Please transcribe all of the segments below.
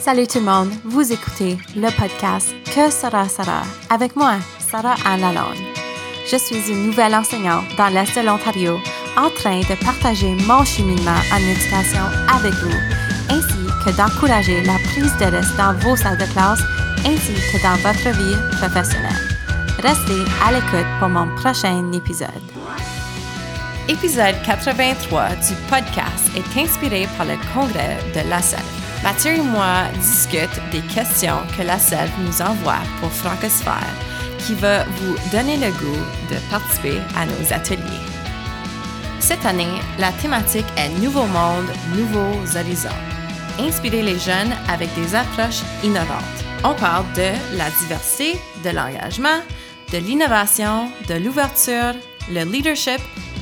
Salut tout le monde, vous écoutez le podcast Que sera Sarah avec moi, Sarah Anne. Je suis une nouvelle enseignante dans l'Est de l'Ontario en train de partager mon cheminement en éducation avec vous, ainsi que d'encourager la prise de risque dans vos salles de classe ainsi que dans votre vie professionnelle. Restez à l'écoute pour mon prochain épisode. Épisode 83 du podcast est inspiré par le congrès de la Selve. Mathieu et moi discutent des questions que la Selve nous envoie pour Francosphère, qui va vous donner le goût de participer à nos ateliers. Cette année, la thématique est Nouveau monde, nouveaux horizons. Inspirer les jeunes avec des approches innovantes. On parle de la diversité, de l'engagement, de l'innovation, de l'ouverture, le leadership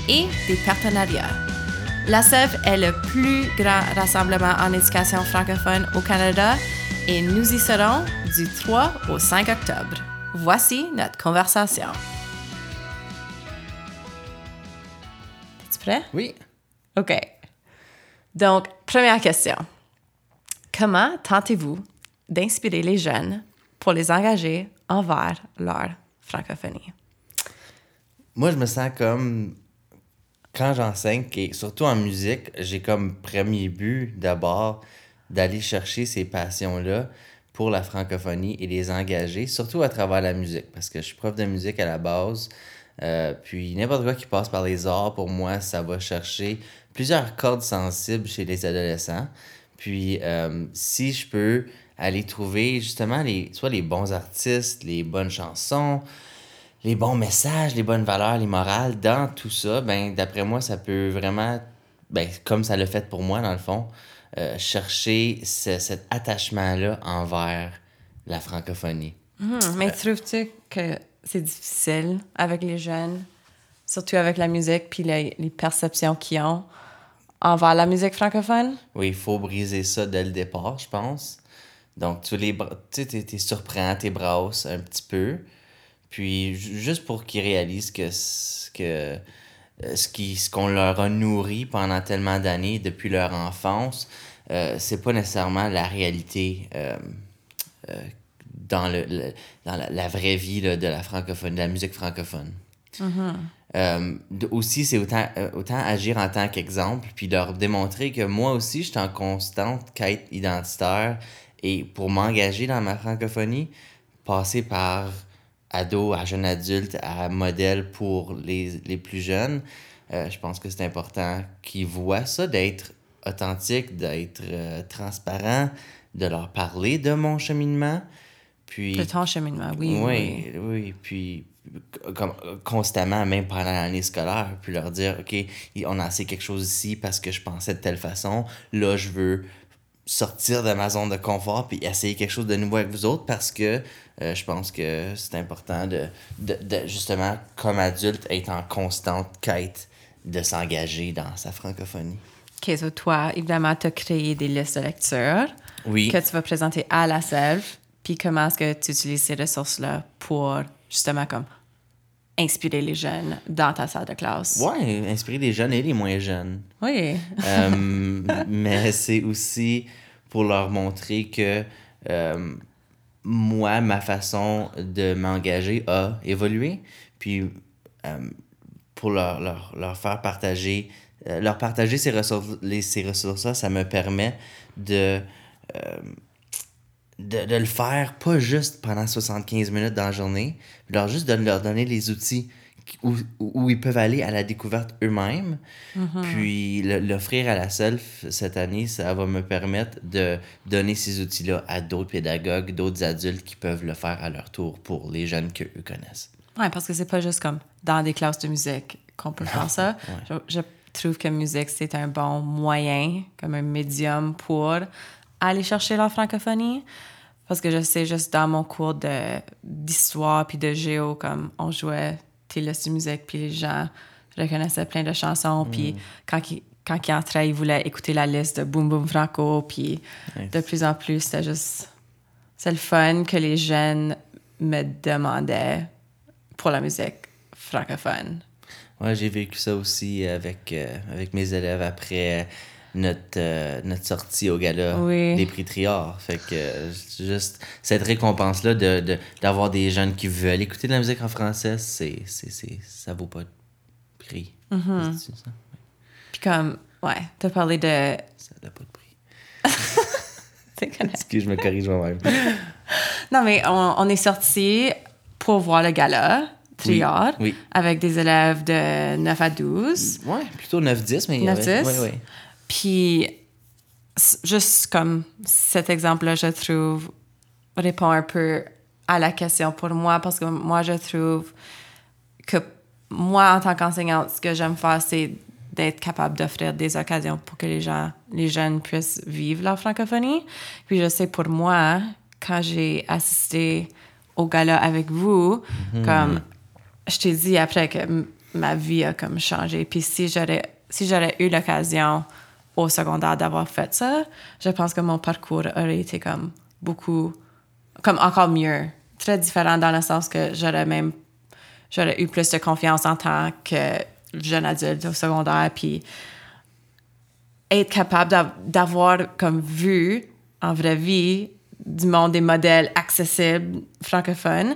et des partenariats. La SEV est le plus grand rassemblement en éducation francophone au Canada et nous y serons du 3 au 5 octobre. Voici notre conversation. Es-tu prêt? Oui. OK. Donc, première question. Comment tentez-vous d'inspirer les jeunes pour les engager envers leur francophonie? Moi, je me sens comme quand j'enseigne, et surtout en musique, j'ai comme premier but d'abord d'aller chercher ces passions-là pour la francophonie et les engager, surtout à travers la musique, parce que je suis prof de musique à la base. Euh, puis n'importe quoi qui passe par les arts, pour moi, ça va chercher plusieurs cordes sensibles chez les adolescents. Puis euh, si je peux aller trouver justement les, soit les bons artistes, les bonnes chansons, les bons messages, les bonnes valeurs, les morales dans tout ça, ben d'après moi, ça peut vraiment, ben, comme ça l'a fait pour moi dans le fond, euh, chercher cet attachement-là envers la francophonie. Hmm, mais trouves-tu que c'est difficile avec les jeunes, surtout avec la musique puis les, les perceptions qu'ils ont envers la musique francophone? Oui, il faut briser ça dès le départ, je pense. Donc, tu les tu t'es surprends, t'es brasses un petit peu. Puis, juste pour qu'ils réalisent que, que euh, ce qu'on ce qu'on leur a nourri pendant tellement d'années, depuis leur enfance, euh, c'est pas nécessairement la réalité euh, euh, dans, le, dans la, vraie vie là, de la francophonie, de la musique francophone. Mm-hmm. aussi, c'est autant, autant agir en tant qu'exemple, puis leur démontrer que moi aussi, je suis en constante quête identitaire et pour m'engager dans ma francophonie, passer par ado à jeune adulte à modèle pour les, les plus jeunes, euh, je pense que c'est important qu'ils voient ça, d'être authentique, d'être euh, transparent, de leur parler de mon cheminement. Puis, de ton cheminement, oui. Oui, oui. oui. Puis comme, constamment, même pendant l'année scolaire, puis leur dire, OK, on a essayé quelque chose ici parce que je pensais de telle façon. Là, je veux sortir de ma zone de confort puis essayer quelque chose de nouveau avec vous autres parce que euh, je pense que c'est important de, de, de, justement, comme adulte, être en constante quête de s'engager dans sa francophonie. OK, so toi, évidemment, tu as créé des listes de lecture oui. que tu vas présenter à la selve. Puis comment est-ce que tu utilises ces ressources-là pour justement comme inspirer les jeunes dans ta salle de classe? Oui, inspirer les jeunes et les moins jeunes. Oui. euh, mais c'est aussi pour leur montrer que euh, moi, ma façon de m'engager a évolué. Puis euh, pour leur, leur, leur, faire partager, leur partager ces ressources, les, ces ressources-là, ça me permet de, de, de, le faire pas juste pendant 75 minutes dans la journée, mais leur juste de leur donner les outils où, où, ils peuvent aller à la découverte eux-mêmes. Mm-hmm. Puis l'offrir à la self cette année, ça va me permettre de donner ces outils-là à d'autres pédagogues, d'autres adultes qui peuvent le faire à leur tour pour les jeunes qu'eux connaissent. Oui, parce que c'est pas juste comme dans des classes de musique qu'on peut faire ça. Ouais. Je, je, trouve que musique, c'est un bon moyen, comme un médium pour aller chercher la francophonie? Parce que je sais, juste dans mon cours d'histoire puis de géo, comme on jouait de musique, puis les gens reconnaissaient plein de chansons, puis Mm. quand ils, quand ils entraient, ils voulaient écouter la liste de Boom Boom Franco, puis Nice. de plus en plus, c'était juste... C'est le fun que les jeunes me demandaient pour la musique francophone. Ouais, j'ai vécu ça aussi avec, euh, avec mes élèves après notre, euh, notre sortie au gala Oui. des prix Triard. Fait que euh, juste cette récompense-là de, de- d'avoir des jeunes qui veulent écouter de la musique en français, c'est, c'est, c'est, ça vaut pas de prix. Mm-hmm. C'est ça? Puis comme, ouais, t'as parlé de. Ça n'a pas de prix. Excuse, je me corrige moi-même. Non, mais on, on est sorti pour voir le gala, Triard, oui. avec des élèves de 9 à 12. Ouais, plutôt 9-10, mais il y avait- 9-10? ouais, ouais. Puis, juste comme cet exemple-là, je trouve, répond un peu à la question pour moi, parce que moi, je trouve que moi, en tant qu'enseignante, ce que j'aime faire, c'est d'être capable d'offrir des occasions pour que les gens, les jeunes puissent vivre la francophonie. Puis je sais pour moi, quand j'ai assisté au gala avec vous, comme je t'ai dit après que ma vie a comme changé. Puis si j'aurais si j'aurais eu l'occasion au secondaire d'avoir fait ça, je pense que mon parcours aurait été comme beaucoup comme encore mieux, très différent dans le sens que j'aurais même j'aurais eu plus de confiance en tant que jeune adulte au secondaire puis être capable d'av- d'avoir comme vu en vraie vie du monde des modèles accessibles francophones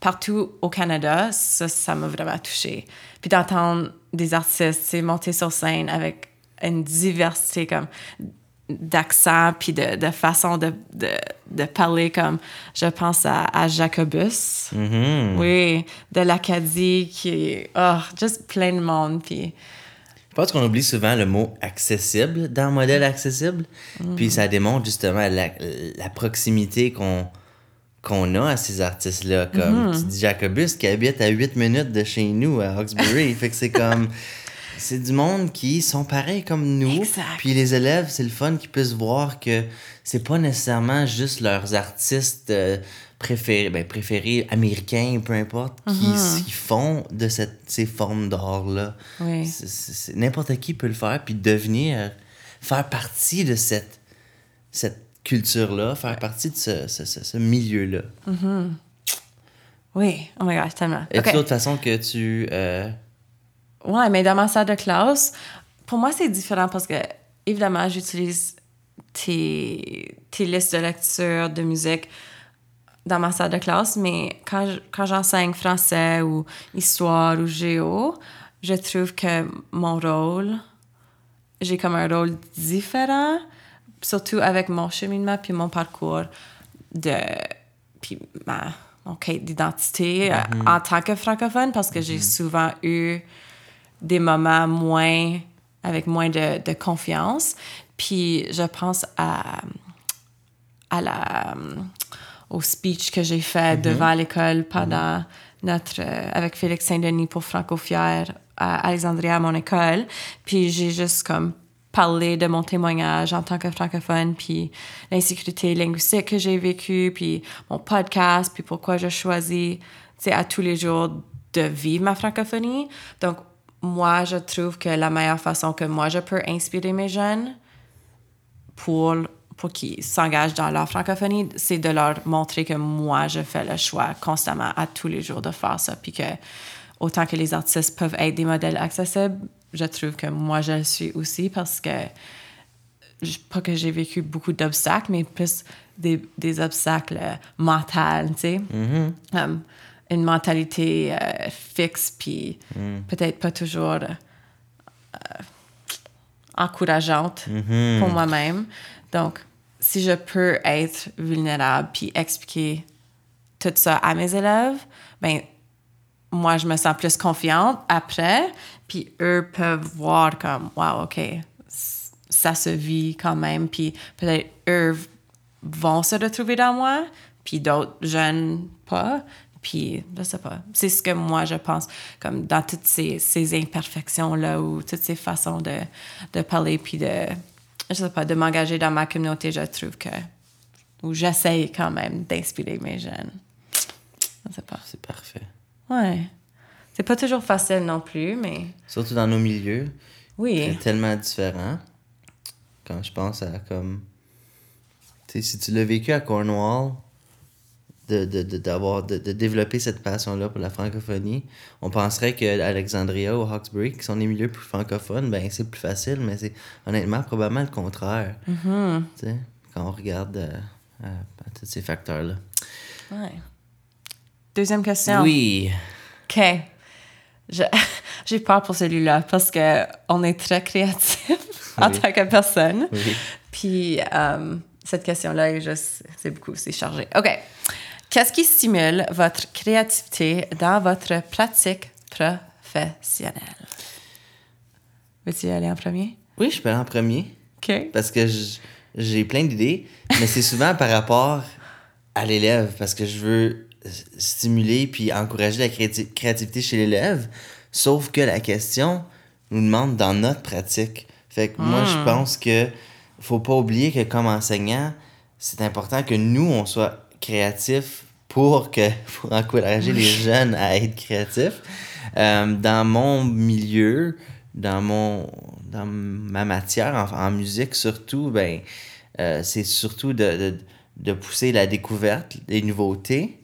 partout au Canada, ça, ça m'a vraiment touchée. Puis d'entendre des artistes monter sur scène avec une diversité comme d'accent puis de, de façon de, de, de parler comme je pense à, à Jacobus Mhm. oui de l'Acadie qui est oh juste plein de monde puis Je pense qu'on oublie souvent le mot accessible dans modèle accessible. Puis ça démontre justement la, la proximité qu'on qu'on a à ces artistes-là. Comme tu dis Jacobus qui habite à 8 minutes de chez nous à Hawkesbury. fait que c'est comme. C'est du monde qui sont pareils comme nous. Exact. Puis les élèves, c'est le fun qu'ils puissent voir que c'est pas nécessairement juste leurs artistes euh, préférés, ben, préférés américains, peu importe, qui, qui font de cette, ces formes d'art-là. Oui. N'importe qui peut le faire, puis devenir, faire partie de cette, cette culture-là, faire partie de ce, ce, ce- ce milieu-là. oui oh my gosh tellement Et Ok. d'autres façons que tu. euh, Ouais, mais dans ma salle de classe, pour moi, c'est différent parce que, évidemment, j'utilise tes, tes listes de lecture, de musique dans ma salle de classe, mais quand, quand j'enseigne français ou histoire ou géo, je trouve que mon rôle, j'ai comme un rôle différent, surtout avec mon cheminement puis mon parcours de puis ma mon quête d'identité euh, en tant que francophone parce que j'ai souvent eu des moments moins avec moins de, de confiance. Puis je pense à à la au speech que j'ai fait devant l'école pendant notre euh, avec Félix Saint-Denis pour Franco-Fier à Alexandria à mon école. Puis j'ai juste comme parlé de mon témoignage en tant que francophone puis l'insécurité linguistique que j'ai vécue puis mon podcast puis pourquoi je choisis tu sais à tous les jours de vivre ma francophonie. Donc moi je trouve que la meilleure façon que moi je peux inspirer mes jeunes pour, pour qu'ils s'engagent dans leur francophonie, c'est de leur montrer que moi, je fais le choix constamment à tous les jours de faire ça. Puis que autant que les artistes peuvent être des modèles accessibles, je trouve que moi, je le suis aussi parce que, pas que j'ai vécu beaucoup d'obstacles, mais plus des, des obstacles mentaux, tu sais. Um, une mentalité euh, fixe, puis peut-être pas toujours euh, encourageante pour moi-même. Donc, si je peux être vulnérable puis expliquer tout ça à mes élèves, ben moi, je me sens plus confiante après, puis eux peuvent voir comme, wow, OK, ça se vit quand même, puis peut-être eux vont se retrouver dans moi, puis d'autres jeunes pas, puis je sais pas. C'est ce que moi, je pense, comme dans toutes ces, ces imperfections-là, ou toutes ces façons de, de parler, puis de, je sais pas, de m'engager dans ma communauté, je trouve que, ou j'essaye quand même d'inspirer mes jeunes. Je sais pas. C'est parfait. Ouais. C'est pas toujours facile non plus, mais Surtout dans nos milieux. oui. C'est tellement différent. Quand je pense à comme. Tu sais, si tu l'as vécu à Cornwall, de, de, de, d'avoir, de, de développer cette passion-là pour la francophonie. On penserait que Alexandria ou Hawkesbury, qui sont des milieux plus francophones, ben c'est plus facile, mais c'est honnêtement probablement le contraire. Mhm. sais, Quand on regarde euh, euh, tous ces facteurs-là. Ouais. Deuxième question. Oui. OK. Je- J'ai peur pour celui-là parce que on est très créatif en Oui. tant que personne. Oui. Puis euh, cette question-là est juste, c'est beaucoup, c'est chargé. OK. Qu'est-ce qui stimule votre créativité dans votre pratique professionnelle? Veux-tu aller en premier? Oui, je peux aller en premier. OK. Parce que j'ai plein d'idées, mais c'est souvent par rapport à l'élève, parce que je veux stimuler puis encourager la créati- créativité chez l'élève. Sauf que la question nous demande dans notre pratique. Fait que moi, je pense que faut pas oublier que comme enseignant, c'est important que nous, on soit créatifs pour, que, pour encourager les jeunes à être créatifs. Euh, dans mon milieu, dans mon dans ma matière en, en musique surtout ben euh, c'est surtout de, de, de pousser la découverte des nouveautés.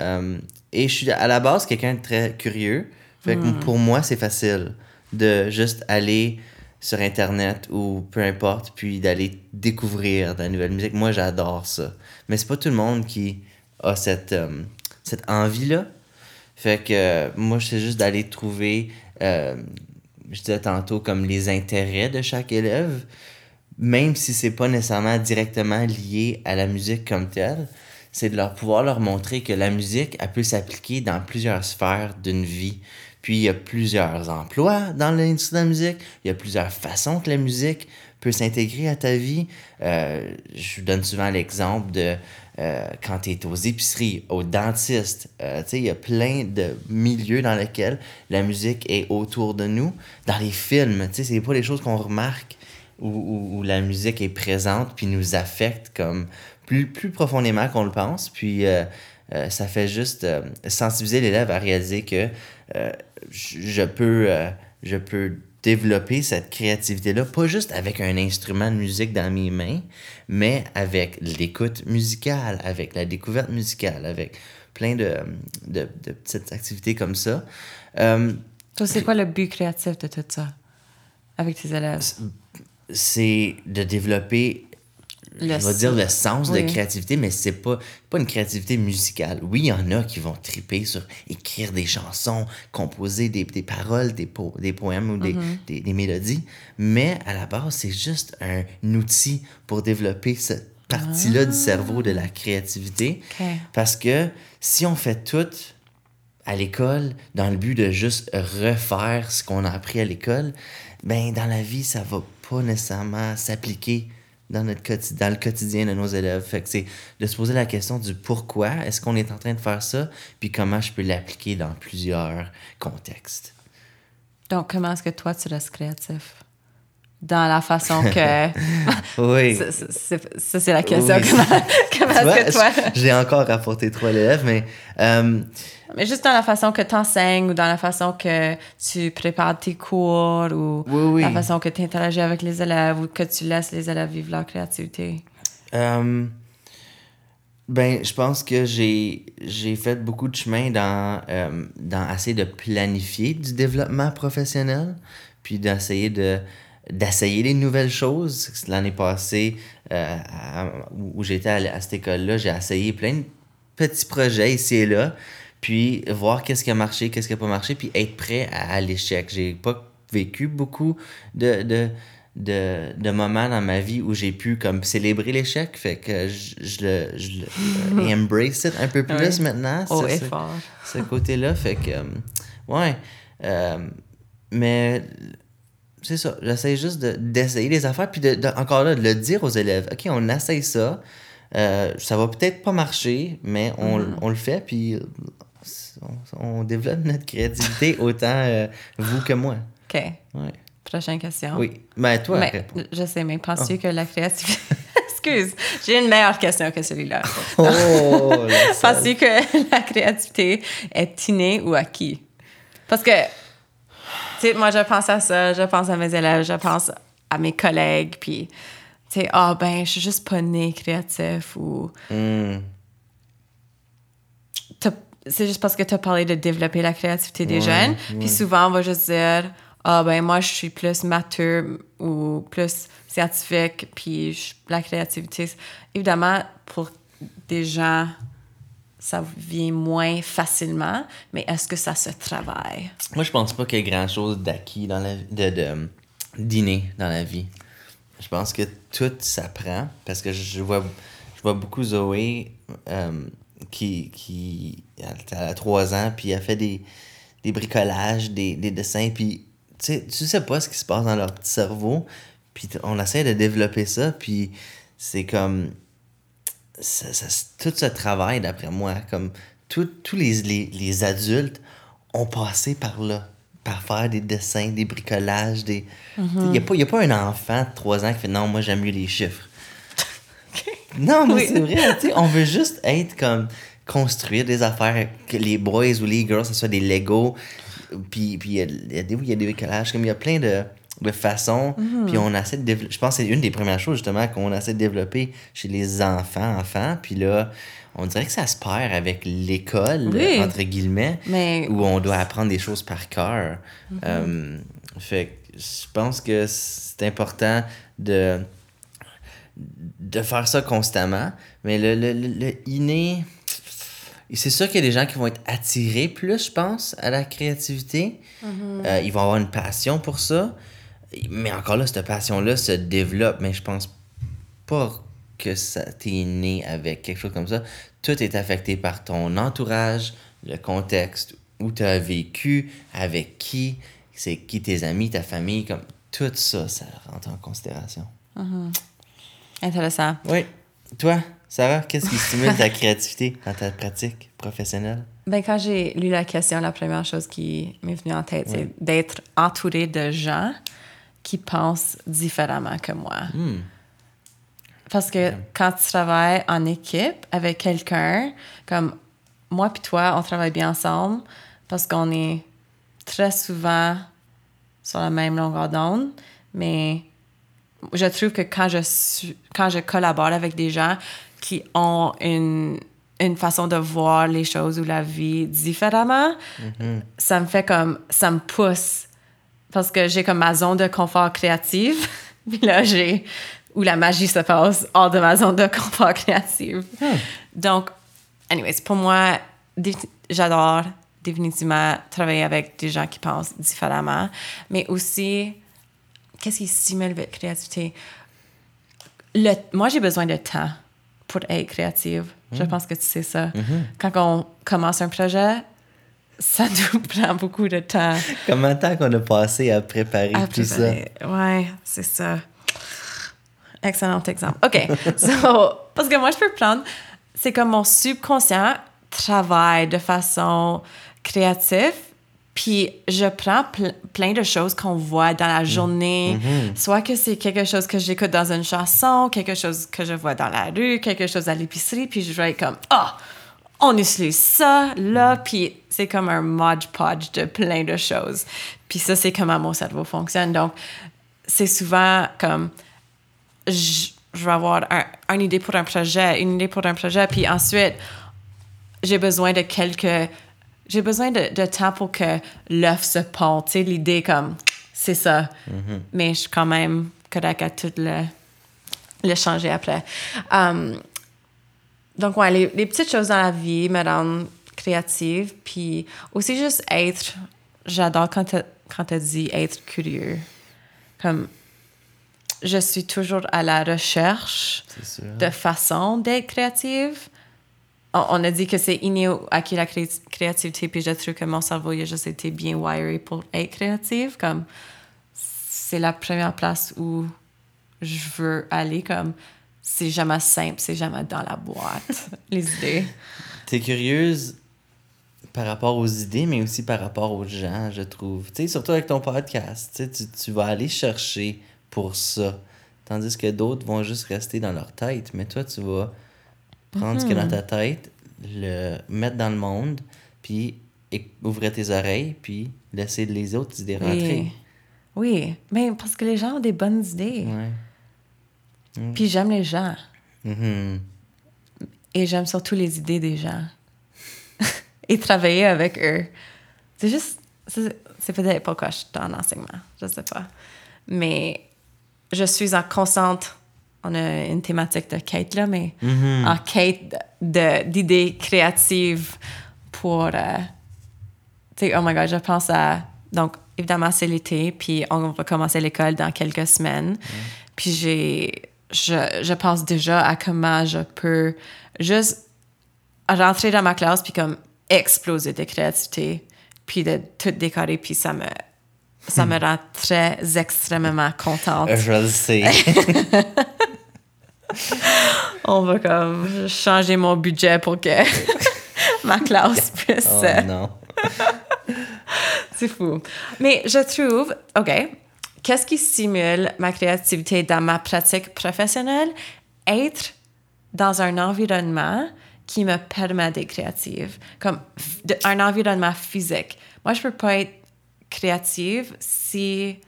Euh, et je suis à la base quelqu'un de très curieux. Fait que pour moi c'est facile de juste aller sur internet ou peu importe puis d'aller découvrir de la nouvelle musique. Moi j'adore ça. Mais c'est pas tout le monde qui a cette euh, cette envie là fait que euh, moi, c'est juste d'aller trouver, euh, je disais tantôt, comme les intérêts de chaque élève, même si c'est pas nécessairement directement lié à la musique comme telle, c'est de leur pouvoir leur montrer que la musique, elle peut s'appliquer dans plusieurs sphères d'une vie. Puis il y a plusieurs emplois dans l'industrie de la musique, il y a plusieurs façons que la musique peut s'intégrer à ta vie. Euh, je vous donne souvent l'exemple de euh, quand tu es aux épiceries, aux dentistes. Euh, il y a plein de milieux dans lesquels la musique est autour de nous. Dans les films, tu sais, c'est pas les choses qu'on remarque où, où- où la musique est présente puis nous affecte comme plus, plus profondément qu'on le pense. Puis euh, ça fait juste euh, sensibiliser l'élève à réaliser que euh, je peux, je peux développer cette créativité-là, pas juste avec un instrument de musique dans mes mains, mais avec l'écoute musicale, avec la découverte musicale, avec plein de, de, de petites activités comme ça. Toi, c'est quoi le but créatif de tout ça avec tes élèves? c'est de développer Le je vais dire le sens Oui. de créativité, mais c'est pas, pas une créativité musicale. Oui, il y en a qui vont triper sur écrire des chansons, composer des, des paroles, des, po- des poèmes ou des, Mm-hmm. des, des mélodies, mais à la base, c'est juste un outil pour développer cette partie-là du cerveau de la créativité. Parce que si on fait tout à l'école dans le but de juste refaire ce qu'on a appris à l'école, ben dans la vie, ça va pas nécessairement s'appliquer dans, notre dans le quotidien de nos élèves. Fait que c'est de se poser la question du pourquoi est-ce qu'on est en train de faire ça, puis comment je peux l'appliquer dans plusieurs contextes. Donc, comment est-ce que toi, tu restes créatif? Dans la façon que... Oui. Ça, c'est- ça, c'est la question. Oui. Comment, que toi... J'ai encore rapporté trois élèves, mais euh, Mais juste dans la façon que tu enseignes ou dans la façon que tu prépares tes cours ou Oui, oui. la façon que tu interagis avec les élèves ou que tu laisses les élèves vivre leur créativité. Euh, ben, je pense que j'ai j'ai fait beaucoup de chemin dans, euh, dans essayer de planifier du développement professionnel, puis d'essayer de d'essayer des nouvelles choses. L'année passée, euh, à- où j'étais à, à cette école-là, j'ai essayé plein de petits projets ici et là, puis voir qu'est-ce qui a marché, qu'est-ce qui a pas marché, puis être prêt à, à l'échec. J'ai pas vécu beaucoup de, de, de, de moments dans ma vie où j'ai pu comme célébrer l'échec, fait que je, je le, je le embrace it un peu plus maintenant. C'est- fort. ce côté-là. Fait que, euh, ouais. Euh, mais c'est ça. J'essaie juste de- d'essayer les affaires, puis de, de- encore là, de le dire aux élèves. OK, on essaye ça. Euh, ça va peut-être pas marcher, mais on, Mm-hmm. on le fait, puis on, on développe notre créativité autant euh, vous que moi. OK. Ouais. Prochaine question. Oui. Ben, toi, Mais, réponds. je sais, mais Ah. penses-tu que la créativité... Excuse, j'ai une meilleure question que celui-là. Oh. Penses-tu que la créativité est innée ou acquis? Parce que, tu sais, moi, je pense à ça, je pense à mes élèves, je pense à mes collègues, puis, tu sais, ah, ben, je suis juste pas né créatif ou. Hmm. c'est juste parce que tu as parlé de développer la créativité des Ouais, jeunes. Puis souvent, on va juste dire Ah, ben moi, je suis plus mature ou plus scientifique, puis je- la créativité. Évidemment, pour des gens, ça vient moins facilement, mais est-ce que ça se travaille? Moi, je pense pas qu'il y ait grand-chose d'acquis dans la de, de d'inné dans la vie. Je pense que tout s'apprend parce que je vois je vois beaucoup Zoé euh, qui qui elle a 3 ans puis elle fait des des bricolages, des, des dessins puis tu sais pas ce qui se passe dans leur petit cerveau puis on essaie de développer ça puis c'est comme ça, ça- tout ce travail, d'après moi, comme tous les, les, les adultes ont passé par là, par faire des dessins, des bricolages, des... Il n'y a, pas- y a pas un enfant de 3 ans qui fait « Non, moi, j'aime mieux les chiffres. » Non, mais Oui. c'est vrai, tu sais, on veut juste être comme... construire des affaires, que les boys ou les girls, ce soit des Lego, puis il y a, a y a des bricolages, comme il y a plein de, de façons, puis on essaie de développer... Je pense que c'est une des premières choses, justement, qu'on essaie de développer chez les enfants, enfants, puis là, on dirait que ça se perd avec l'école, Oui. entre guillemets, Mais où on doit apprendre des choses par cœur. Euh, fait que je pense que c'est important de, de faire ça constamment. Mais le, le, le, le inné, c'est sûr qu'il y a des gens qui vont être attirés plus, je pense, à la créativité. Euh, ils vont avoir une passion pour ça. Mais encore là, cette passion-là se développe. Mais je pense pas que ça t'es né avec quelque chose comme ça. Tout est affecté par ton entourage, le contexte où tu as vécu, avec qui, c'est qui tes amis, ta famille, comme tout ça, ça rentre en considération. intéressant. Oui. Toi, Sarah, qu'est-ce qui stimule ta créativité dans ta pratique professionnelle? Ben, quand j'ai lu la question, la première chose qui m'est venue en tête, c'est d'être entouré de gens qui pensent différemment que moi. Hmm. Parce que quand tu travailles en équipe avec quelqu'un, comme moi puis toi, on travaille bien ensemble parce qu'on est très souvent sur la même longueur d'onde, mais je trouve que quand je, suis, quand je collabore avec des gens qui ont une, une façon de voir les choses ou la vie différemment, ça me fait comme, ça me pousse parce que j'ai comme ma zone de confort créative, puis là, j'ai où la magie se passe hors de ma zone de confort créative. Donc, anyways, pour moi, j'adore définitivement travailler avec des gens qui pensent différemment, mais aussi, qu'est-ce qui stimule votre créativité? Le, moi, j'ai besoin de temps pour être créative. Je pense que tu sais ça. Quand on commence un projet, ça nous prend beaucoup de temps. Combien de temps qu'on a passé à préparer À tout ça? Ouais, c'est ça. Excellent exemple. OK. So, parce que moi, je peux prendre, c'est comme mon subconscient travaille de façon créative, puis je prends ple- plein de choses qu'on voit dans la journée, soit que c'est quelque chose que j'écoute dans une chanson, quelque chose que je vois dans la rue, quelque chose à l'épicerie, puis je vais être comme, ah, on utilise ça là, puis c'est comme un modge podge de plein de choses. Puis ça, c'est comment mon cerveau fonctionne. Donc, c'est souvent comme, je, je vais avoir un, une idée pour un projet, une idée pour un projet, puis ensuite, j'ai besoin de quelques. J'ai besoin de, de temps pour que l'œuf se pond. Tu sais, l'idée comme, c'est ça. Mais je suis quand même correct à tout le, le changer après. Um, donc, ouais, les, les petites choses dans la vie me rendent créative. Puis aussi, juste être. J'adore quand tu quand as dit être curieux. Comme, je suis toujours à la recherche de façon d'être créative. On, on a dit que c'est inné ou acquis la cré- créativité, puis je trouve que mon cerveau il a juste été bien wiré pour être créative. Comme, c'est la première place où je veux aller. Comme, c'est jamais simple, c'est jamais dans la boîte, les idées. T'es curieuse par rapport aux idées, mais aussi par rapport aux gens, je trouve. Tu sais, surtout avec ton podcast, tu, tu, vas aller chercher pour ça. Tandis que d'autres vont juste rester dans leur tête. Mais toi, tu vas prendre ce qui est dans ta tête, le mettre dans le monde, puis ouvrir tes oreilles, puis laisser les autres idées rentrer. Oui. Oui, mais parce que les gens ont des bonnes idées. Ouais. Puis j'aime les gens. Mhm. Et j'aime surtout les idées des gens. et travailler avec eux. C'est juste, c'est peut-être pourquoi je suis en enseignement, je sais pas. Mais je suis en constante, on a une thématique de quête là, mais en quête d'idées créatives pour, euh, tu sais, oh my god, je pense à, donc évidemment c'est l'été, puis on va commencer l'école dans quelques semaines, puis j'ai, je, je pense déjà à comment je peux juste rentrer dans ma classe puis comme exploser de créativité puis de tout décorer puis ça me ça me rend très extrêmement contente. Je le sais. On va comme changer mon budget pour que ma classe puisse oh non. C'est fou. Mais je trouve, OK, qu'est-ce qui stimule ma créativité dans ma pratique professionnelle? Être dans un environnement qui me permet d'être créative, comme un environnement physique. Moi, je peux pas être créative si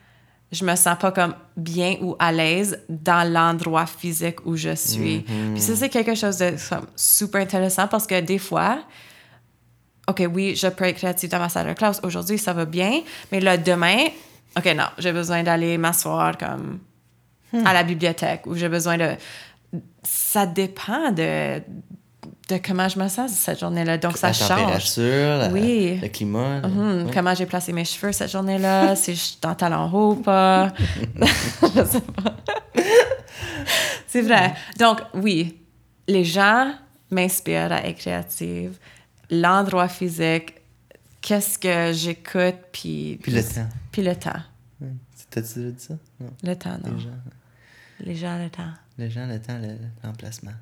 je me sens pas comme bien ou à l'aise dans l'endroit physique où je suis. Puis ça, c'est quelque chose de comme, super intéressant parce que des fois, OK, oui, je peux être créative dans ma salle de classe. Aujourd'hui, ça va bien. Mais là, demain, OK, non, j'ai besoin d'aller m'asseoir comme à la bibliothèque ou j'ai besoin de... Ça dépend de, de comment je me sens cette journée-là. Donc, ça la change. température, la- Oui. le climat. Hmm, Ouais. Comment j'ai placé mes cheveux cette journée-là, si je suis en talon haut ou pas. je sais pas. C'est vrai. Donc, oui, les gens m'inspirent à être créative. L'endroit physique, qu'est-ce que j'écoute, puis... Puis le temps. Puis le temps. T'as-tu déjà dit ça? Non. Le temps, non. Les gens, Les gens, le temps. les gens, le temps, le- l'emplacement.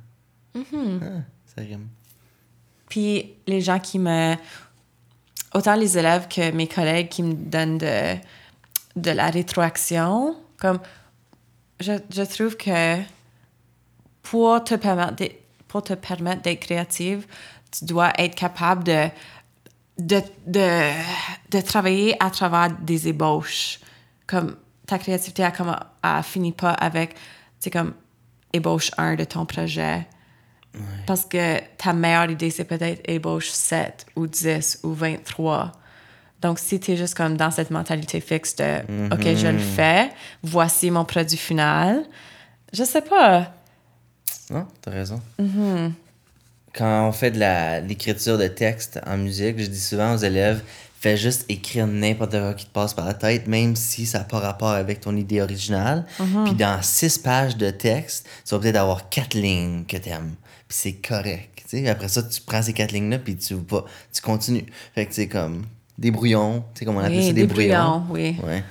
Mm-hmm. Ah, ça rime. Puis les gens qui me... Autant les élèves que mes collègues qui me donnent de, de la rétroaction, comme je, je trouve que pour te permettre pour te permettre d'être créative, tu dois être capable de, de, de, de travailler à travers des ébauches. Comme ta créativité, elle, comme, elle finit pas avec, sais, comme ébauche 1 de ton projet. Parce que ta meilleure idée, c'est peut-être ébauche 7 ou 10 ou 23. Donc, si tu es juste comme dans cette mentalité fixe de OK, je le fais, voici mon produit final, je sais pas. Non, t'as raison. Quand on fait de la- l'écriture de texte en musique, je dis souvent aux élèves, fais juste écrire n'importe quoi qui te passe par la tête, même si ça n'a pas rapport avec ton idée originale. Puis dans six pages de texte, tu vas peut-être avoir quatre lignes que t'aimes. Puis c'est correct. tu sais. Après ça, tu prends ces quatre lignes-là, puis tu vas, tu continues. Fait que c'est comme des brouillons, tu sais comment on appelle Oui, ça, des, des brouillons. brouillons, oui. Ouais.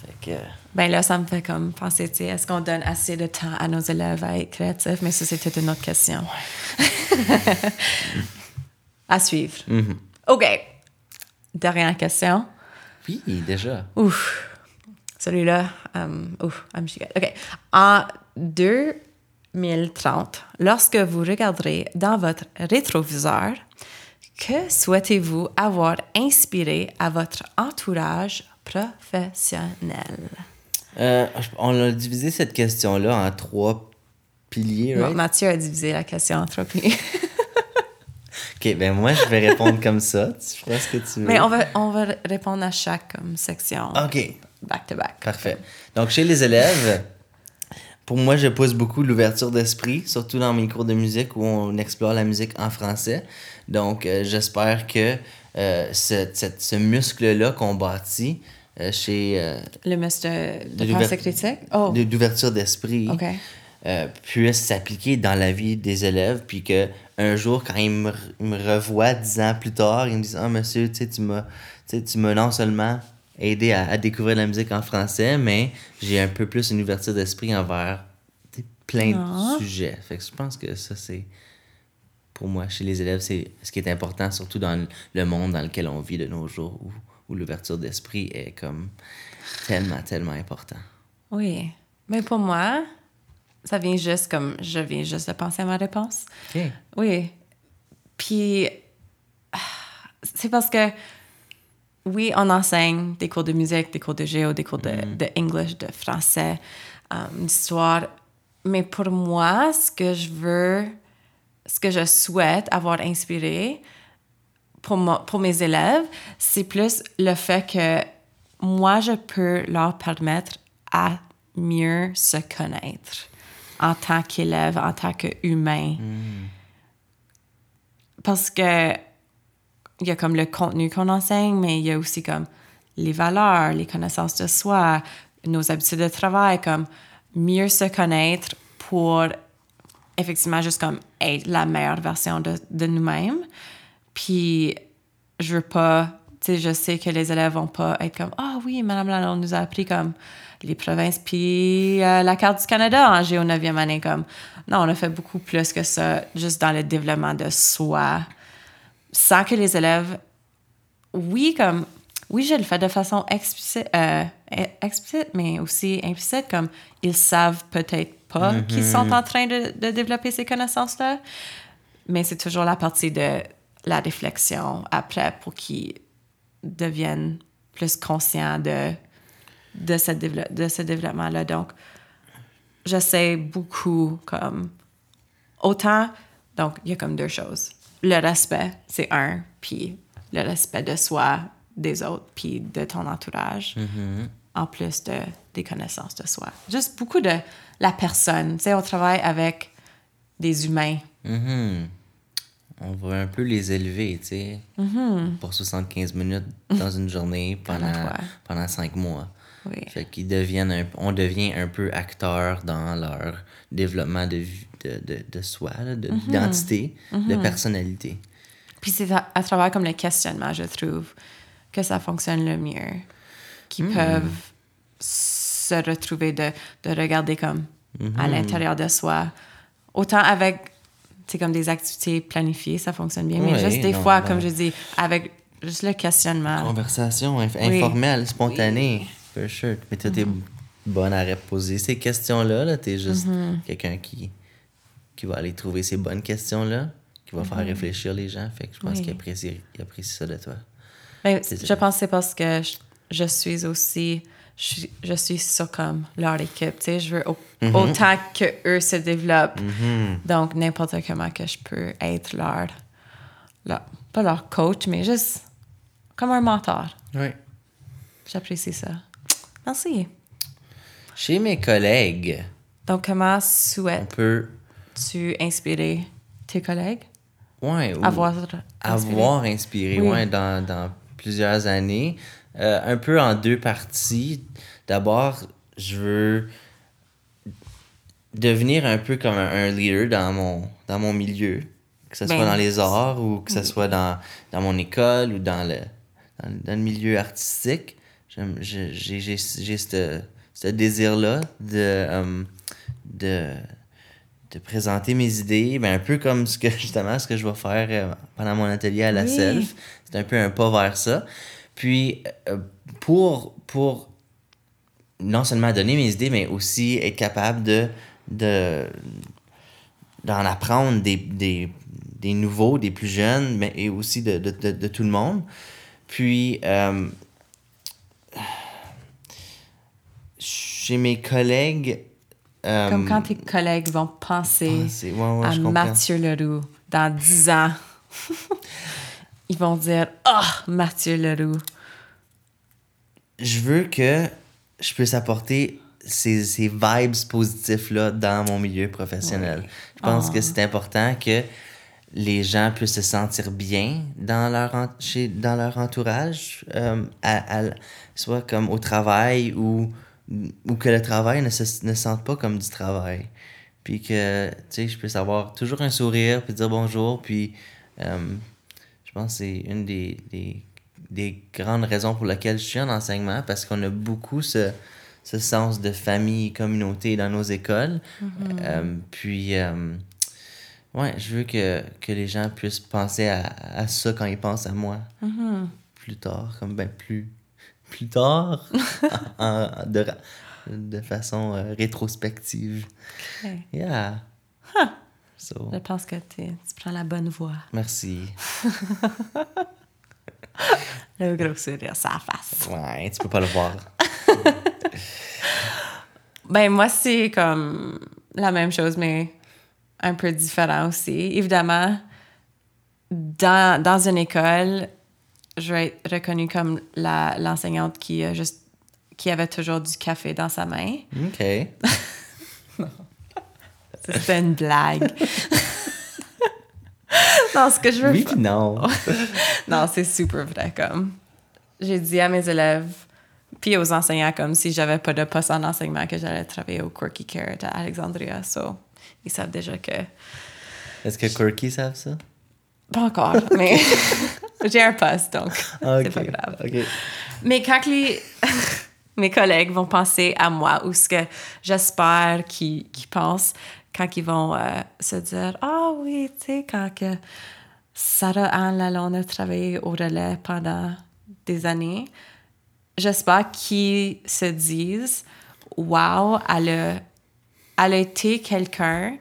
Fait que... Ben là, ça me fait comme penser, tu sais, est-ce qu'on donne assez de temps à nos élèves à être créatifs? Mais ça, c'était une autre question. à suivre. OK. Dernière question. Oui, déjà. Ouf. Celui-là, um, ouf, I'm OK. En 2030, lorsque vous regarderez dans votre rétroviseur, que souhaitez-vous avoir inspiré à votre entourage professionnel? Euh, on a divisé cette question-là en trois piliers, Bon? Mathieu a divisé la question en trois piliers. Ok, ben moi, je vais répondre comme ça. Tu feras ce que tu veux. Mais on va, on va répondre à chaque comme, section, Ok, back to back. parfait. Donc, chez les élèves, pour moi, je pousse beaucoup l'ouverture d'esprit, surtout dans mes cours de musique où on explore la musique en français. Donc, euh, j'espère que euh, ce, cette- ce muscle-là qu'on bâtit chez euh, Le muscle de, de De critique? Oh, d'ouverture d'esprit OK. euh, puisse s'appliquer dans la vie des élèves, puis que un jour, quand ils me, me revoient dix ans plus tard, ils me disent Ah, monsieur, tu sais, tu m'as tu m'as non seulement aidé à, à découvrir la musique en français, mais j'ai un peu plus une ouverture d'esprit envers plein Ah. de sujets. Fait que je pense que ça, c'est. Pour moi, chez les élèves, c'est ce qui est important, surtout dans le monde dans lequel on vit de nos jours, où, où l'ouverture d'esprit est comme tellement, tellement important. Oui. Mais pour moi, ça vient juste comme je viens juste de penser à ma réponse. OK. Oui. Puis, c'est parce que, oui, on enseigne des cours de musique, des cours de géo, des cours de, de English, de français, euh, d'histoire. Mais pour moi, ce que je veux, ce que je souhaite avoir inspiré, pour, moi, pour mes élèves, c'est plus le fait que moi, je peux leur permettre à mieux se connaître en tant qu'élève, en tant qu'humain. Parce que il y a comme le contenu qu'on enseigne, mais il y a aussi comme les valeurs, les connaissances de soi, nos habitudes de travail, comme mieux se connaître pour effectivement juste comme être la meilleure version de, de nous-mêmes. Puis je veux pas, tu sais, je sais que les élèves vont pas être comme ah oui, Madame Lalonde nous a appris comme les provinces puis euh, la carte du Canada en géo 9e année comme. Non, on a fait beaucoup plus que ça juste dans le développement de soi. Sans que les élèves oui comme oui, je le fais de façon explicite, euh, explicite, mais aussi implicite, comme ils savent peut-être pas qu'ils sont en train de, de développer ces connaissances-là, mais c'est toujours la partie de la réflexion après pour qu'ils deviennent plus conscients de, de ce, de ce développement-là. Donc, j'essaie beaucoup comme autant donc il y a comme deux choses. Le respect c'est un puis le respect de soi des autres puis de ton entourage en plus de des connaissances de soi. Juste beaucoup de la personne. Tu sais on travaille avec des humains. Mhm. On va un peu les élever, tu sais, pour 75 minutes dans une journée pendant, pendant 5 mois. oui Fait qu'ils deviennent un, on devient un peu acteur dans leur développement de, de, de, de soi, là, de- d'identité, de personnalité. Puis c'est à, à travers comme le questionnement, je trouve, que ça fonctionne le mieux. Qui peuvent se retrouver de, de regarder comme à l'intérieur de soi. Autant avec, c'est comme des activités planifiées, ça fonctionne bien. mais juste des non, fois, comme je dis, avec juste le questionnement. Conversation inf- Oui. informelle, spontanée, for sure. Mais toi, t'es bonne à poser ces questions-là, là. T'es juste quelqu'un qui, qui va aller trouver ces bonnes questions-là, qui va faire réfléchir les gens. Fait que je pense Oui. qu'il apprécie, il apprécie ça de toi. Mais C'est je pense que c'est parce que je, je suis aussi, je, suis- je suis sur comme leur équipe, tu sais, je veux au- Mm-hmm. autant que eux se développent. Donc, n'importe comment que je peux être leur, leur- pas leur coach, mais juste comme un mentor. Oui. J'apprécie ça. Merci. Chez mes collègues, Donc, comment souhaites-tu inspirer tes collègues? Ouais, ou- Avoir inspiré? avoir inspiré? Oui. ouais, dans, dans plusieurs années. Euh, un peu en deux parties. D'abord, je veux devenir un peu comme un, un leader dans mon, dans mon milieu. Que ce soit Ben, dans les arts ou que ce soit dans, dans mon école ou dans le, dans, dans le milieu artistique. J'ai ce, désir-là de, euh, de, de présenter mes idées, ben un peu comme ce que justement ce que je vais faire euh, pendant mon atelier à la Oui. self. C'est un peu un pas vers ça. Puis euh, pour, pour non seulement donner mes idées, mais aussi être capable de, de d'en apprendre des, des, des nouveaux, des plus jeunes, mais et aussi de, de, de, de tout le monde. Puis, euh, chez mes collègues... euh, Comme quand tes collègues vont penser penser- ouais, ouais, à. Mathieu Leroux dans 10 ans. Ils vont dire Ah, Mathieu Leroux. je veux que je puisse apporter ces, ces vibes positifs-là dans mon milieu professionnel. Je pense que c'est important que les gens puissent se sentir bien dans leur, en- chez, dans leur entourage, euh, à- à- soit comme au travail ou, ou que le travail ne se ne sente pas comme du travail. Puis que, tu sais, je puisse avoir toujours un sourire, puis dire bonjour, puis euh, pense que c'est une des, des, des grandes raisons pour lesquelles je suis en enseignement, parce qu'on a beaucoup ce, ce sens de famille communauté dans nos écoles. Euh, puis, euh, ouais, je veux que, que les gens puissent penser à, à ça quand ils pensent à moi. Plus tard, comme ben plus, plus tard, en- en- de, de façon euh, rétrospective. Yeah. So, Je pense que tu prends la bonne voie. merci. Le gros sourire, ça face. Ouais, tu peux pas le voir. Ben, moi, c'est comme la même chose, mais un peu différent aussi. Évidemment, dans, dans une école, je vais être reconnue comme la- l'enseignante qui, a juste, qui avait toujours du café dans sa main. OK. C'était une blague. non, ce que je veux Oui, puis non. Non, c'est super vrai, comme. J'ai dit à mes élèves, puis aux enseignants, comme si j'avais pas de poste en enseignement, que j'allais travailler au Quirky Carrot à Alexandria. So, ils savent déjà que. Est-ce que Quirky savent ça? Pas encore, mais j'ai un poste, donc Ah, c'est ok. pas grave. Mais quand les, mes collègues vont penser à moi, ou ce que j'espère qu'ils qu'ils pensent quand ils vont euh, se dire Ah oui, tu sais, quand Sarah Anne Lalonde a travaillé au relais pendant des années, j'espère qu'ils se disent Wow, elle a, elle a été quelqu'un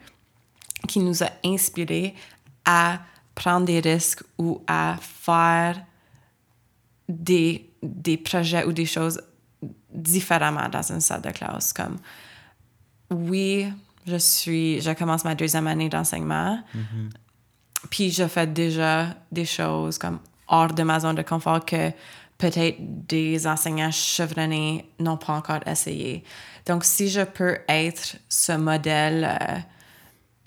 qui nous a inspirés à prendre des risques ou à faire des, des projets ou des choses différemment dans une salle de classe. Comme, oui, je suis, je commence ma deuxième année d'enseignement, puis je fais déjà des choses comme hors de ma zone de confort que peut-être des enseignants chevronnés n'ont pas encore essayé. Donc, si je peux être ce modèle euh,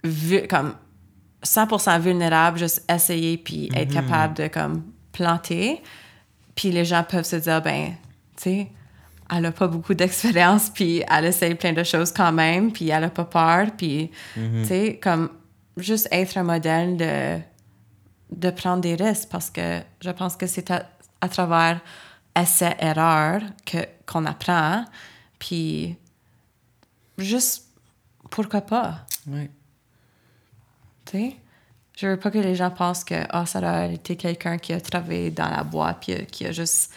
vu, comme 100% vulnérable, juste essayer puis être capable de comme planter. Puis les gens peuvent se dire, ben, tu sais, elle a pas beaucoup d'expérience, puis elle essaye plein de choses quand même, puis elle a pas peur, puis, tu sais, comme juste être un modèle de, de prendre des risques, parce que je pense que c'est à, à travers essai-erreur que, qu'on apprend, puis juste, pourquoi pas? Oui. Tu sais? Je veux pas que les gens pensent que ah, ça a été quelqu'un qui a travaillé dans la boîte puis qui a juste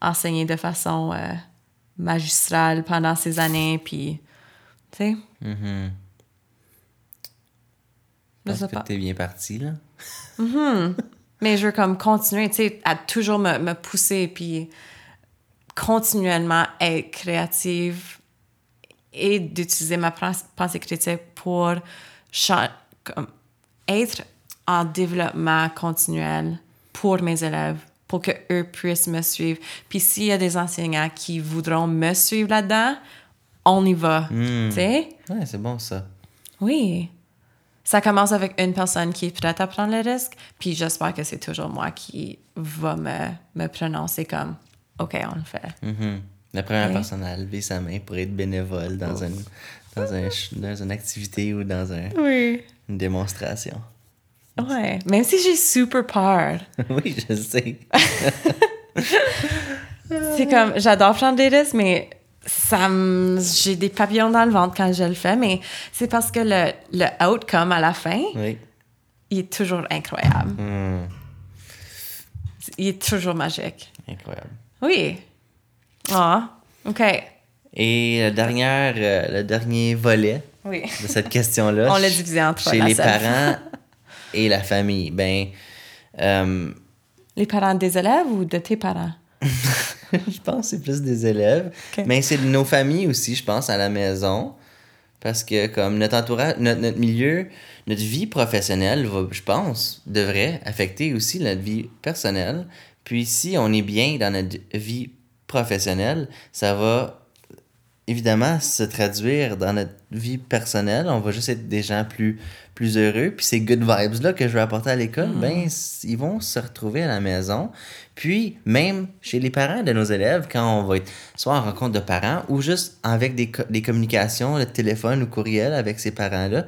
enseigné de façon euh, magistrale pendant ces années. Puis, tu sais, Mhm. je Parce sais que t'es bien parti, là. Mais je veux comme continuer, tu sais, à toujours me, me pousser puis continuellement être créative et d'utiliser ma pens- pensée critique pour comme, être en développement continuel pour mes élèves, pour que eux puissent me suivre. Puis s'il y a des enseignants qui voudront me suivre là-dedans, on y va, tu sais? Ouais, c'est bon, ça. Oui. Ça commence avec une personne qui est prête à prendre le risque, puis j'espère que c'est toujours moi qui va me, me prononcer comme OK, on le fait. Mhm. La première personne à lever sa main pour être bénévole dans, un, dans, un, dans une activité ou dans un- Oui. une démonstration. Ouais. Même si j'ai super peur. oui, je sais. C'est comme, j'adore prendre des risques, mais ça j'ai des papillons dans le ventre quand je le fais, mais c'est parce que le, le outcome à la fin, Oui. il est toujours incroyable. Hmm, Il est toujours magique. incroyable. Oui. Ah, OK. Et le dernier, euh, le dernier volet Oui. de cette question-là. On l'a divisé en trois, Chez les seule. parents et la famille. Ben, euh, Les parents des élèves ou de tes parents? je pense que c'est plus des élèves. Mais c'est de nos familles aussi, je pense, à la maison. Parce que comme notre entourage, notre, notre milieu, notre vie professionnelle, va, je pense, devrait affecter aussi notre vie personnelle. Puis si on est bien dans notre vie professionnelle, ça va évidemment se traduire dans notre vie personnelle. On va juste être des gens plus, plus heureux. Puis ces good vibes-là que je veux apporter à l'école, ben, s- ils vont se retrouver à la maison. Puis même chez les parents de nos élèves, quand on va être soit en rencontre de parents ou juste avec des, co- des communications, le téléphone ou courriel avec ces parents-là,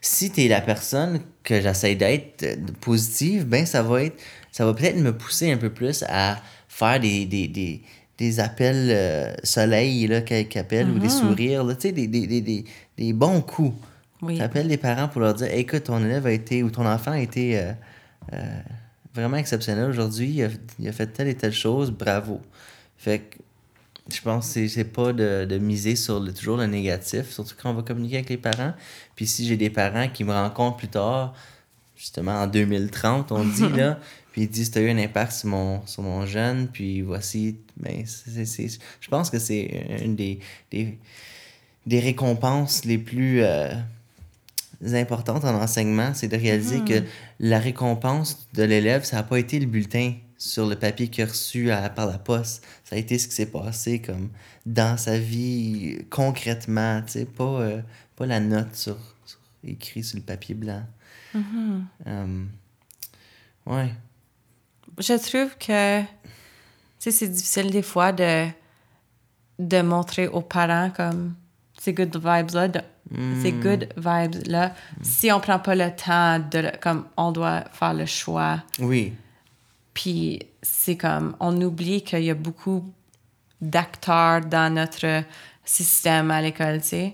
si tu es la personne que j'essaie d'être euh, positive, ben ça va être ça va peut-être me pousser un peu plus à faire des, des, des, des appels euh, soleil là, qu'ils ou des sourires, là, des, des, des, des, des bons coups. Oui. Tu appelles les parents pour leur dire écoute, ton élève a été ou ton enfant a été euh, euh, vraiment exceptionnel aujourd'hui, il a, il a fait telle et telle chose, bravo. Fait que je pense que c'est- c'est pas de, de miser sur le, toujours le négatif, surtout quand on va communiquer avec les parents. Puis si j'ai des parents qui me rencontrent plus tard, justement en 2030, on dit là, puis ils disent, tu as eu un impact sur mon, sur mon jeune, puis voici, ben, je pense que c'est une des, des, des récompenses les plus euh, importantes en enseignement, c'est de réaliser que la récompense de l'élève, ça n'a pas été le bulletin sur le papier qu'il a reçu à- par la poste. Ça a été ce qui s'est passé comme dans sa vie concrètement, tu sais, pas, euh, pas la note sur, sur- écrit sur le papier blanc. Euh, ouais. Je trouve que c'est difficile des fois de, de montrer aux parents comme ces good vibes-là, ces good vibes-là, si on prend pas le temps de, le- comme on doit faire le choix. Oui. Puis c'est comme, on oublie qu'il y a beaucoup d'acteurs dans notre système à l'école, tu sais.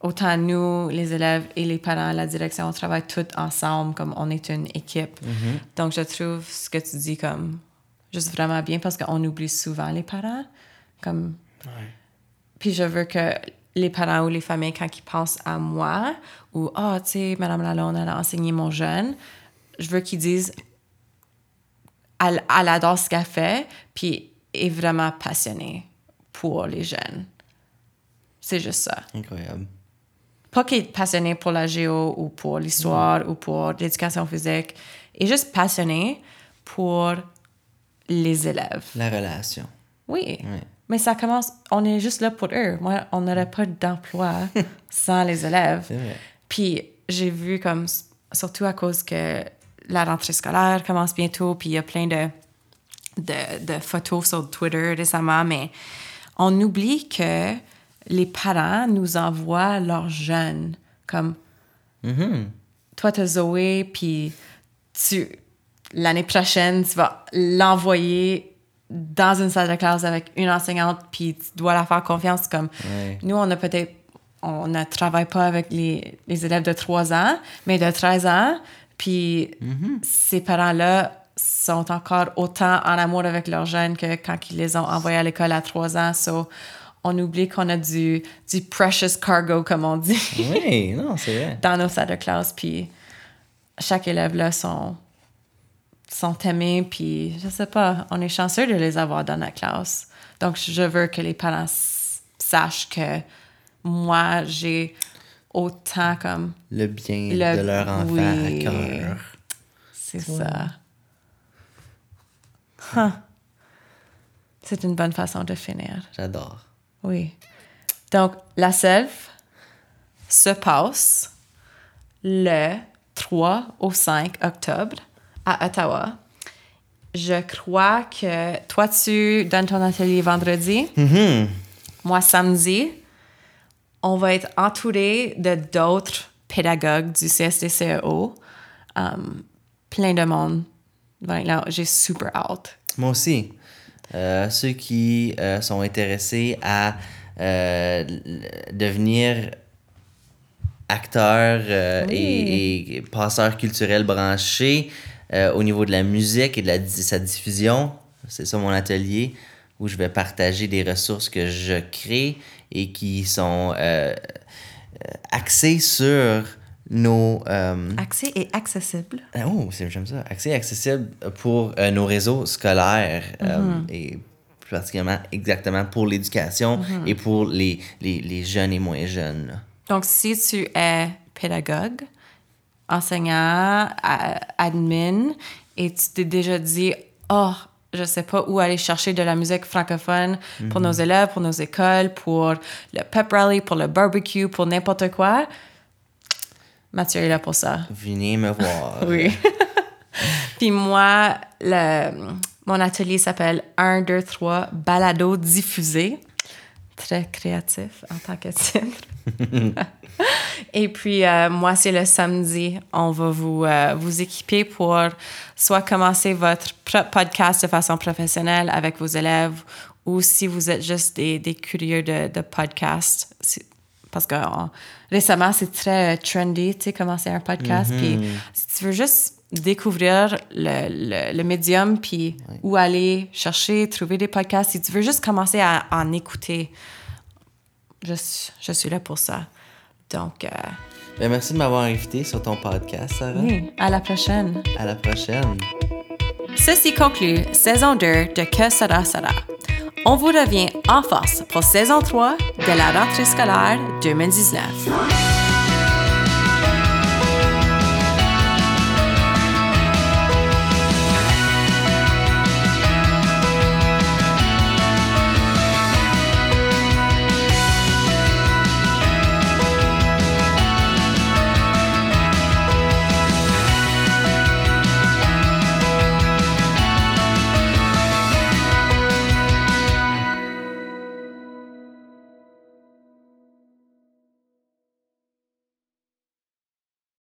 Autant nous, les élèves et les parents, la direction, on travaille tous ensemble comme on est une équipe. Donc je trouve ce que tu dis comme juste vraiment bien parce qu'on oublie souvent les parents. Comme... Puis je veux que les parents ou les familles, quand ils pensent à moi, ou « Ah, tu sais, Madame Lalonde, elle a enseigné mon jeune », je veux qu'ils disent elle, elle adore ce qu'elle fait, puis est vraiment passionnée pour les jeunes. C'est juste ça. Incroyable. Pas qu'elle est passionnée pour la géo ou pour l'histoire ou pour l'éducation physique, est juste passionnée pour les élèves. La relation. Oui. Mais ça commence, on est juste là pour eux. Moi, on n'aurait pas d'emploi sans les élèves. Puis j'ai vu comme, surtout à cause que la rentrée scolaire commence bientôt, puis il y a plein de, de, de photos sur Twitter récemment, mais on oublie que les parents nous envoient leurs jeunes. Comme, toi, t'as Zoé, puis tu, l'année prochaine, tu vas l'envoyer dans une salle de classe avec une enseignante, puis tu dois la faire confiance. Comme, Ouais. nous, on a peut-être, on ne travaille pas avec les, les élèves de 3 ans, mais de 13 ans, puis ces parents-là sont encore autant en amour avec leurs jeunes que quand ils les ont envoyés à l'école à 3 ans. So, on oublie qu'on a du, du precious cargo, comme on dit Oui, non, c'est vrai. dans nos salles de classe, puis chaque élève là sont sont aimés, puis je sais pas, on est chanceux de les avoir dans notre classe. Donc je veux que les parents sachent que moi j'ai autant comme Le bien Le- de leur enfant oui. à cœur. c'est ça. Huh. C'est une bonne façon de finir. J'adore. Oui. Donc, la selve se passe le 3 au 5 octobre à Ottawa. Je crois que toi, tu donnes ton atelier vendredi. Moi, samedi. On va être entouré de d'autres pédagogues du CSTCEO. Um, plein de monde. va être là. J'ai super hâte. Moi aussi. Euh, ceux qui euh, sont intéressés à euh, devenir acteurs et, et passeurs culturels branchés au niveau de la musique et de la, sa diffusion, c'est ça mon atelier où je vais partager des ressources que je crée et qui sont euh, axées sur nos... euh, Accès et accessible. ah, Oh, c'est- j'aime ça. Accès accessible pour euh, nos réseaux scolaires euh, et plus particulièrement exactement pour l'éducation et pour les, les, les jeunes et moins jeunes. Donc, si tu es pédagogue, enseignant, admin, et tu t'es déjà dit, oh, je sais pas où aller chercher de la musique francophone pour nos élèves, pour nos écoles, pour le pep rally, pour le barbecue, pour n'importe quoi, Mathieu est là pour ça. Venez me voir. Oui. Puis moi, le, mon atelier s'appelle 1, 2, 3 Balado diffusé. Très créatif en tant que titre. Et puis, euh, moi, c'est le samedi. On va vous, euh, vous équiper pour soit commencer votre podcast de façon professionnelle avec vos élèves ou si vous êtes juste des, des curieux de, de podcast. Parce que on- récemment, c'est très trendy, tu sais, commencer un podcast. Puis si tu veux juste découvrir le, le, le médium, puis où aller chercher, trouver des podcasts, si tu veux juste commencer à en écouter, je, suis- je suis là pour ça. Donc, euh, Ben, merci de m'avoir invité sur ton podcast, Sarah. oui, à la prochaine. À la prochaine. Ceci conclut saison 2 de Que sera sera. On vous revient en force pour saison 3 de la rentrée scolaire 2019.